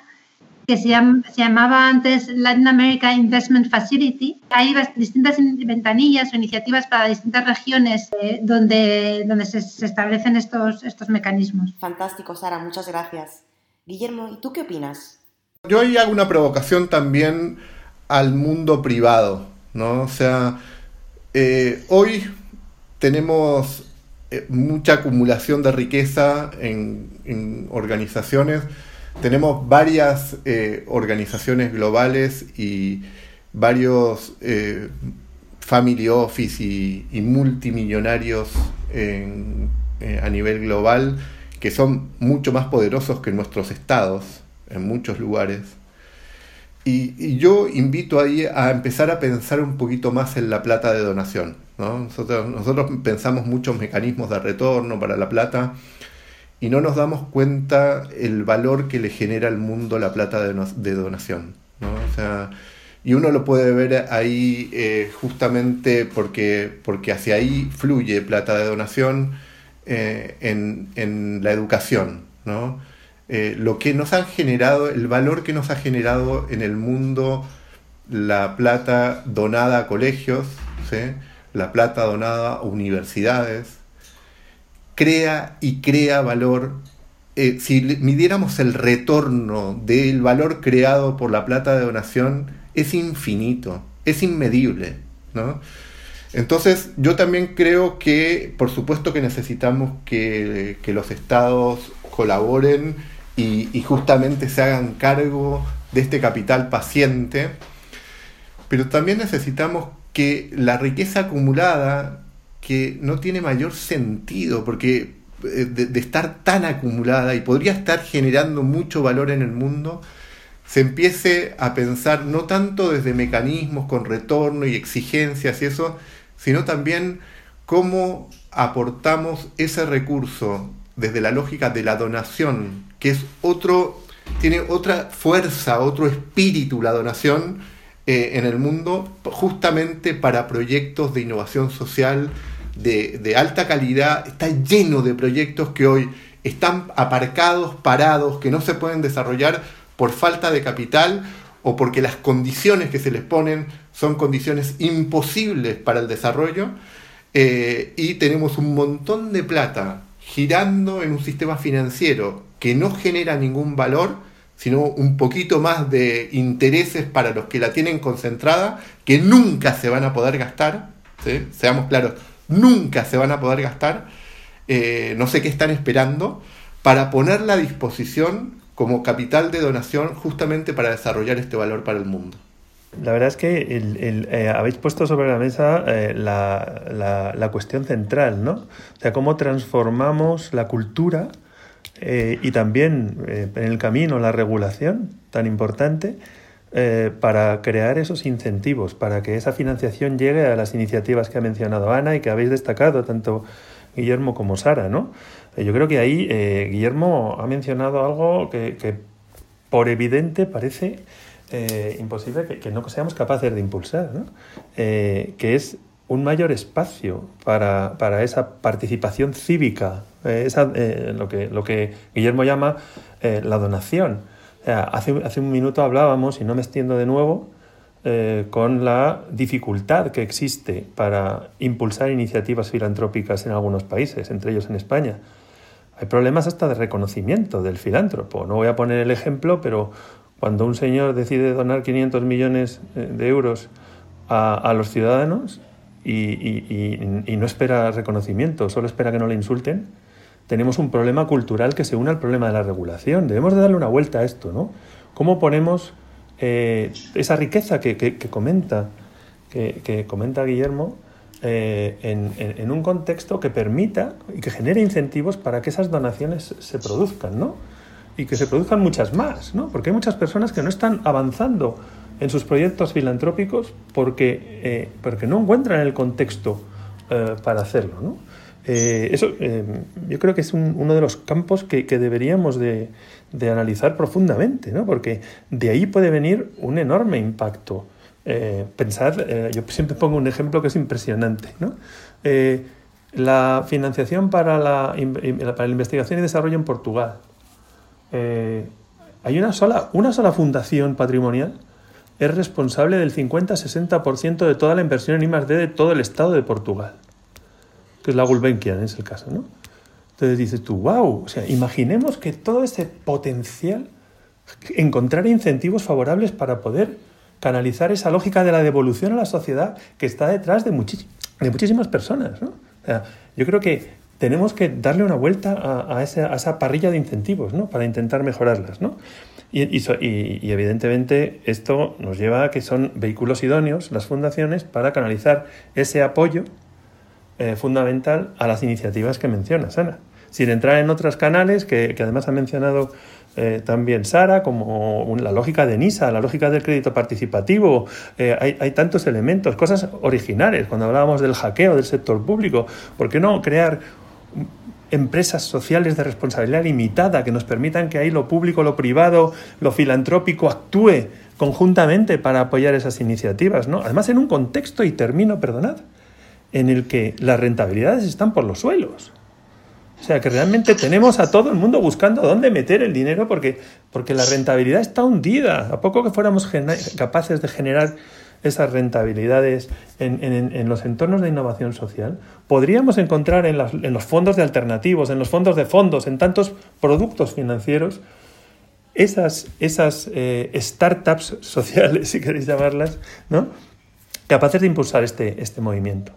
que se, llamaba antes Latin America Investment Facility. Hay distintas ventanillas o iniciativas para distintas regiones eh, donde, donde se, establecen estos, estos mecanismos.
Fantástico, Sara, muchas gracias. Guillermo, ¿y tú qué opinas?
Yo ahí hago una provocación también al mundo privado, ¿no? O sea, eh, hoy tenemos eh, mucha acumulación de riqueza en, organizaciones tenemos varias eh, organizaciones globales y varios family office y, multimillonarios a nivel global que son mucho más poderosos que nuestros estados en muchos lugares. Y, yo invito ahí a empezar a pensar un poquito más en la plata de donación. Nosotros, nosotros pensamos muchos mecanismos de retorno para la plata y no nos damos cuenta el valor que le genera al mundo la plata de, donación. y uno lo puede ver ahí eh, justamente porque, porque hacia ahí fluye plata de donación eh, en, en, la educación. ¿no? Eh, lo que nos han generado, el valor que nos ha generado en el mundo la plata donada a colegios, la plata donada a universidades, crea y crea valor. Eh, si midiéramos el retorno del valor creado por la plata de donación, es infinito, es inmedible. Entonces, yo también creo que, por supuesto que necesitamos que, que los estados colaboren y, justamente se hagan cargo de este capital paciente, pero también necesitamos que la riqueza acumulada, que no tiene mayor sentido, porque eh, de, estar tan acumulada y podría estar generando mucho valor en el mundo, se empiece a pensar no tanto desde mecanismos con retorno y exigencias y eso, sino también cómo aportamos ese recurso desde la lógica de la donación, que es otro, tiene otra fuerza, otro espíritu la donación eh, en el mundo, justamente para proyectos de innovación social de, alta calidad. Está lleno de proyectos que hoy están aparcados, parados, que no se pueden desarrollar por falta de capital o porque las condiciones que se les ponen son condiciones imposibles para el desarrollo. Eh, y tenemos un montón de plata girando en un sistema financiero que no genera ningún valor, sino un poquito más de intereses para los que la tienen concentrada, que nunca se van a poder gastar, seamos claros, nunca se van a poder gastar, eh, no sé qué están esperando, para ponerla a disposición como capital de donación justamente para desarrollar este valor para el mundo.
La verdad es que eh, habéis puesto sobre la mesa eh, la, la, cuestión central, ¿no? O sea, cómo transformamos la cultura eh, y también en el camino la regulación tan importante para crear esos incentivos, para que esa financiación llegue a las iniciativas que ha mencionado Ana y que habéis destacado tanto Guillermo como Sara, ¿no? yo creo que ahí Guillermo ha mencionado algo que, que por evidente parece eh, imposible que, no seamos capaces de impulsar, eh, que es un mayor espacio para, esa participación cívica, eh, lo, que, lo que Guillermo llama la donación. hace, hace un minuto hablábamos, y no me extiendo de nuevo, con la dificultad que existe para impulsar iniciativas filantrópicas en algunos países, entre ellos en España. Hay problemas hasta de reconocimiento del filántropo. No voy a poner el ejemplo, pero cuando un señor decide donar 500 millones eh, de euros a, los ciudadanos y, no espera reconocimiento, solo espera que no le insulten, tenemos un problema cultural que se une al problema de la regulación. Debemos de darle una vuelta a esto, ¿no? ¿Cómo ponemos eh, esa riqueza que, comenta, que, comenta Guillermo eh, en, un contexto que permita y que genere incentivos para que esas donaciones se produzcan, ¿no? y que se produzcan muchas más, ¿no? Porque hay muchas personas que no están avanzando en sus proyectos filantrópicos porque, eh, porque no encuentran el contexto para hacerlo, ¿no? Eh, eso yo creo que es uno de los campos que, deberíamos de, analizar profundamente, ¿no? Porque de ahí puede venir un enorme impacto. pensar, yo siempre pongo un ejemplo que es impresionante, ¿no? la financiación para la, para la investigación y desarrollo en Portugal, eh, hay una sola, una sola fundación patrimonial es responsable del 50-60% de toda la inversión en I+.D. de todo el estado de Portugal, que es la Gulbenkian, es el caso, ¿no? Entonces dices tú, wow, o sea, imaginemos que todo ese potencial, encontrar incentivos favorables para poder canalizar esa lógica de la devolución a la sociedad que está detrás de, de muchísimas personas, ¿no? O sea, yo creo que tenemos que darle una vuelta a, esa, parrilla de incentivos ¿no? para intentar mejorarlas. ¿no? Y, evidentemente esto nos lleva a que son vehículos idóneos las fundaciones para canalizar ese apoyo eh, fundamental a las iniciativas que mencionas, Ana. sin entrar en otros canales que, además ha mencionado eh, también Sara, como la lógica de NISA, la lógica del crédito participativo. Eh, hay, hay, tantos elementos, cosas originales. Cuando hablábamos del hackeo del sector público, ¿por qué no crear empresas sociales de responsabilidad limitada que nos permitan que ahí lo público, lo privado, lo filantrópico actúe conjuntamente para apoyar esas iniciativas, ¿no? Además en un contexto, y termino, perdonad, en el que las rentabilidades están por los suelos. O sea, que realmente tenemos a todo el mundo buscando dónde meter el dinero porque, porque la rentabilidad está hundida. A poco que fuéramos capaces de generar esas rentabilidades en, los entornos de innovación social, podríamos encontrar en, los fondos de alternativos, en los fondos de fondos, en tantos productos financieros, esas, esas eh, startups <laughs> sociales, si queréis llamarlas, ¿no? capaces de impulsar este, este movimiento.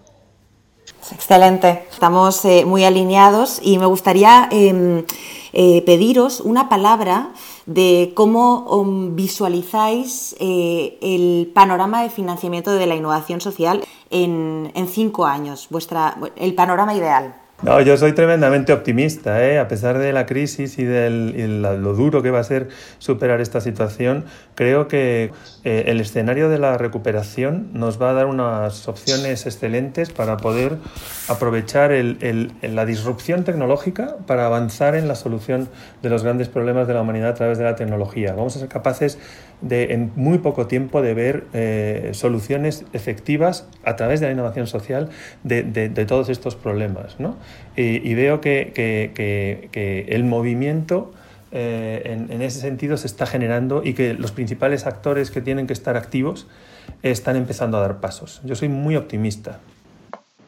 Excelente, estamos eh, muy alineados y me gustaría em, eh, pediros una palabra de cómo um, visualizáis eh, el panorama de financiamiento de la innovación social en, cinco años, vuestra, el panorama ideal.
No, yo soy tremendamente optimista, ¿eh? a pesar de la crisis y de lo duro que va a ser superar esta situación, creo que eh, el escenario de la recuperación nos va a dar unas opciones excelentes para poder aprovechar la disrupción tecnológica para avanzar en la solución de los grandes problemas de la humanidad a través de la tecnología. Vamos a ser capaces de, en muy poco tiempo de ver eh, soluciones efectivas a través de la innovación social de, todos estos problemas. Y, veo que, el movimiento eh, en, ese sentido se está generando y que los principales actores que tienen que estar activos están empezando a dar pasos. Yo soy muy optimista.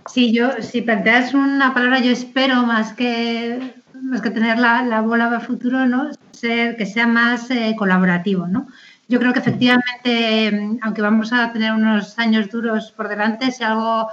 Sí, yo, si planteas una palabra, yo espero más que, más que tener la, bola para futuro, ¿no? Ser, que sea más eh, colaborativo, ¿no? Yo creo que efectivamente, aunque vamos a tener unos años duros por delante, si algo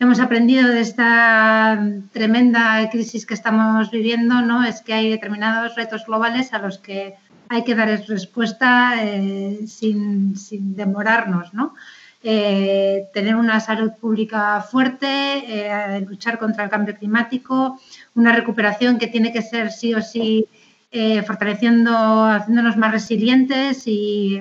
hemos aprendido de esta tremenda crisis que estamos viviendo, ¿no? es que hay determinados retos globales a los que hay que dar respuesta eh, sin, demorarnos. ¿no? Eh, tener una salud pública fuerte, eh, luchar contra el cambio climático, una recuperación que tiene que ser sí o sí eh, fortaleciendo, haciéndonos más resilientes y,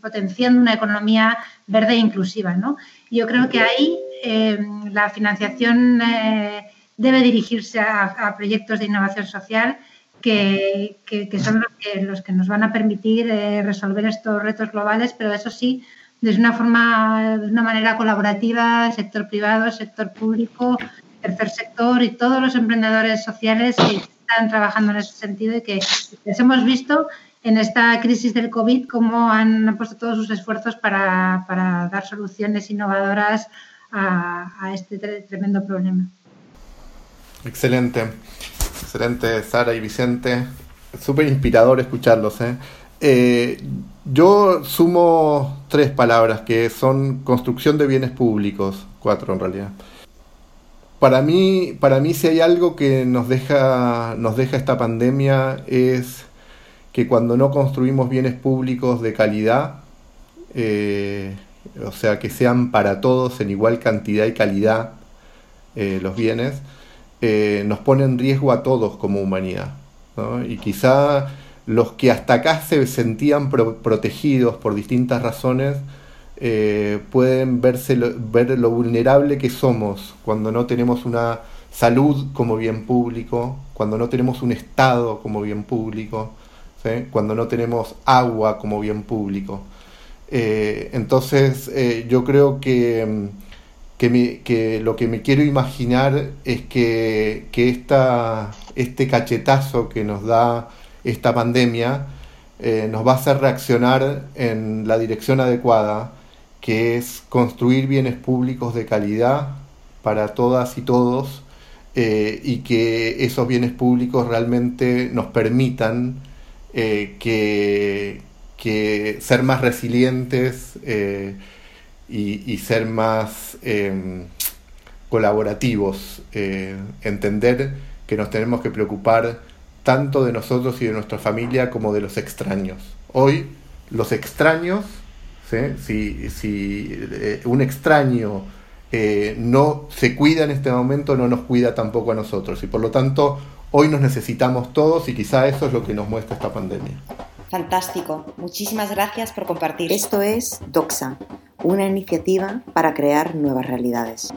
potenciando una economía verde e inclusiva. ¿no? Yo creo que ahí eh, la financiación eh, debe dirigirse a, proyectos de innovación social que, son los que, los que, nos van a permitir resolver estos retos globales, pero eso sí, de una forma, de una manera colaborativa, sector privado, sector público, tercer sector y todos los emprendedores sociales están trabajando en ese sentido y que les hemos visto en esta crisis del COVID cómo han puesto todos sus esfuerzos para, dar soluciones innovadoras a, este tremendo problema.
Excelente, excelente Sara y Vicente, súper inspirador escucharlos. ¿eh? Eh, yo sumo tres palabras que son construcción de bienes públicos, cuatro en realidad para mí, para mí si hay algo que nos deja, nos deja esta pandemia es que cuando no construimos bienes públicos de calidad, eh, o sea, que sean para todos en igual cantidad y calidad eh, los bienes, eh, nos pone en riesgo a todos como humanidad. Y quizá los que hasta acá se sentían protegidos por distintas razones, eh, pueden verse ver lo vulnerable que somos cuando no tenemos una salud como bien público, cuando no tenemos un Estado como bien público, cuando no tenemos agua como bien público. Eh, entonces eh, yo creo que, que, lo que me quiero imaginar es que, que esta, este cachetazo que nos da esta pandemia nos va a hacer reaccionar en la dirección adecuada que es construir bienes públicos de calidad para todas y todos eh, y que esos bienes públicos realmente nos permitan eh, que, ser más resilientes eh, y, ser más em, colaborativos, entender que nos tenemos que preocupar tanto de nosotros y de nuestra familia como de los extraños. Hoy los extraños si, si eh, un extraño eh, no se cuida en este momento, no nos cuida tampoco a nosotros. Y por lo tanto, hoy nos necesitamos todos y quizá eso es lo que nos muestra esta pandemia.
Fantástico. Muchísimas gracias por compartir.
Esto es Doxa, una iniciativa para crear nuevas realidades.